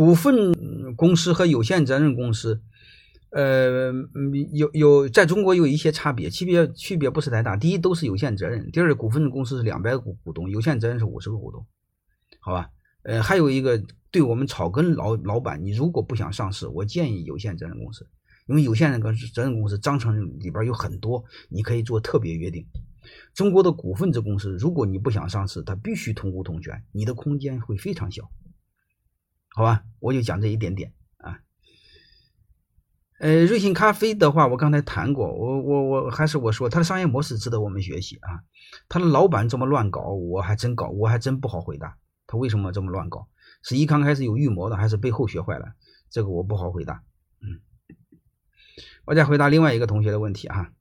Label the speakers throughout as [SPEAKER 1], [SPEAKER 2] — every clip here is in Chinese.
[SPEAKER 1] 股份公司和有限责任公司，呃，有有在中国有一些差别，区别区别不是太大。第一，都是有限责任；第二，股份公司是两百个股股东，有限责任是五十个股东，好吧？呃，还有一个，对我们草根老老板，你如果不想上市，我建议有限责任公司，因为有限责责任公司章程里边有很多，你可以做特别约定。中国的股份制公司，如果你不想上市，它必须同股同权，你的空间会非常小，好吧？我就讲这一点点啊。呃，瑞幸咖啡的话，我刚才谈过，我我我还是我说，它的商业模式值得我们学习啊。他的老板这么乱搞，我还真搞，我还真不好回答他为什么这么乱搞，是一刚开始有预谋的，还是背后学坏了？这个我不好回答。嗯，我再回答另外一个同学的问题啊。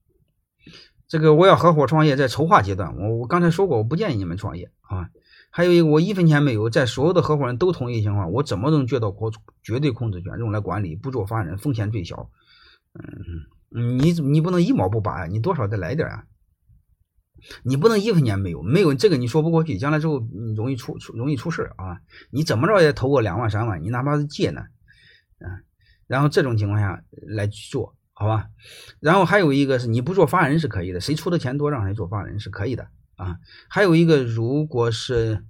[SPEAKER 1] 这个我要合伙创业，在筹划阶段，我我刚才说过，我不建议你们创业啊。还有一个，我一分钱没有，在所有的合伙人都同意情况，我怎么能借到控绝对控制权用来管理，不做法人，风险最小？嗯，你你不能一毛不拔呀，你多少得来点啊。你不能一分钱没有，没有这个你说不过去，将来之后容易出出容易出事啊。你怎么着也投个两万三万，你哪怕是借呢，啊，然后这种情况下来去做。好吧，然后还有一个是你不做法人是可以的，谁出的钱多让谁做法人是可以的啊。还有一个，如果是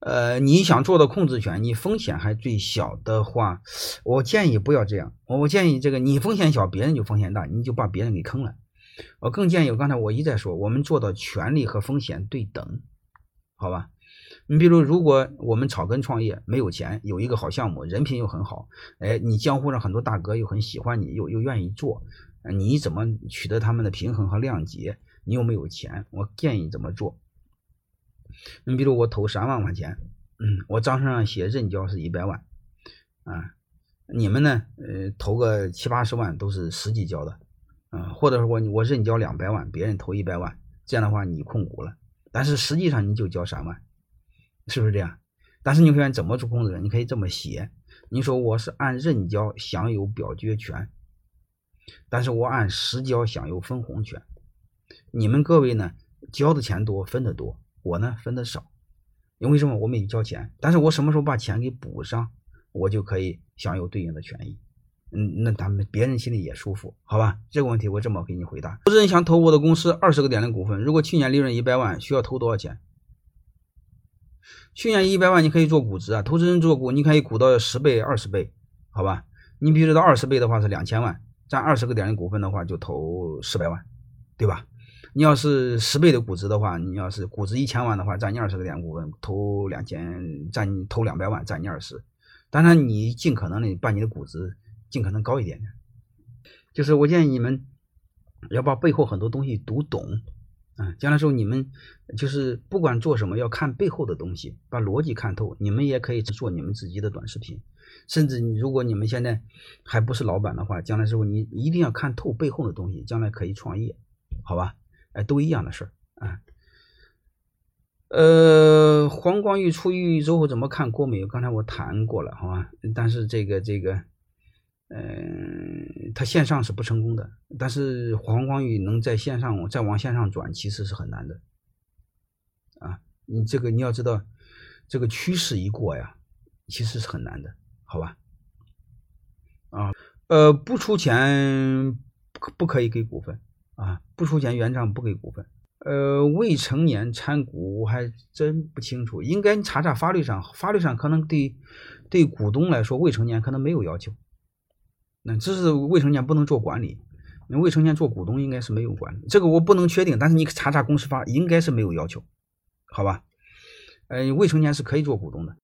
[SPEAKER 1] 呃你想做的控制权，你风险还最小的话，我建议不要这样。我建议这个你风险小，别人就风险大，你就把别人给坑了。我更建议，刚才我一再说，我们做到权利和风险对等，好吧？你比如，如果我们草根创业没有钱，有一个好项目，人品又很好，哎，你江湖上很多大哥又很喜欢你，又又愿意做，你怎么取得他们的平衡和谅解？你又没有钱，我建议怎么做？你比如我投三万块钱，嗯，我章程上写认缴是一百万，啊，你们呢，呃，投个七八十万都是实际交的，啊，或者说我我认缴两百万，别人投一百万，这样的话你控股了，但是实际上你就交三万。是不是这样？但是你会发现怎么做控制人？你可以这么写：你说我是按认缴享有表决权，但是我按实交享有分红权。你们各位呢，交的钱多，分的多；我呢，分的少。因为什么？我没交钱，但是我什么时候把钱给补上，我就可以享有对应的权益。嗯，那他们别人心里也舒服，好吧？这个问题我这么给你回答：投资人想投我的公司二十个点的股份，如果去年利润一百万，需要投多少钱？去年一百万你可以做估值啊，投资人做股你可以估到十倍、二十倍，好吧？你比如到二十倍的话是两千万，占二十个点的股份的话就投四百万，对吧？你要是十倍的估值的话，你要是估值一千万的话，占你二十个点股份，投两千，占你投两百万，占你二十。当然你尽可能的把你的估值尽可能高一点点。就是我建议你们要把背后很多东西读懂。啊，将来时候你们就是不管做什么，要看背后的东西，把逻辑看透。你们也可以做你们自己的短视频，甚至如果你们现在还不是老板的话，将来时候你一定要看透背后的东西，将来可以创业，好吧？哎，都一样的事儿啊。呃，黄光裕出狱之后怎么看郭美？刚才我谈过了，好吧？但是这个这个。嗯，他线上是不成功的，但是黄光裕能在线上再往线上转，其实是很难的。啊，你这个你要知道，这个趋势一过呀，其实是很难的，好吧？啊，呃，不出钱不可以给股份啊，不出钱原账不给股份。呃，未成年参股我还真不清楚，应该查查法律上，法律上可能对对股东来说未成年可能没有要求。那只是未成年不能做管理，你未成年做股东应该是没有管，这个我不能确定，但是你查查公司法，应该是没有要求，好吧？呃，未成年是可以做股东的。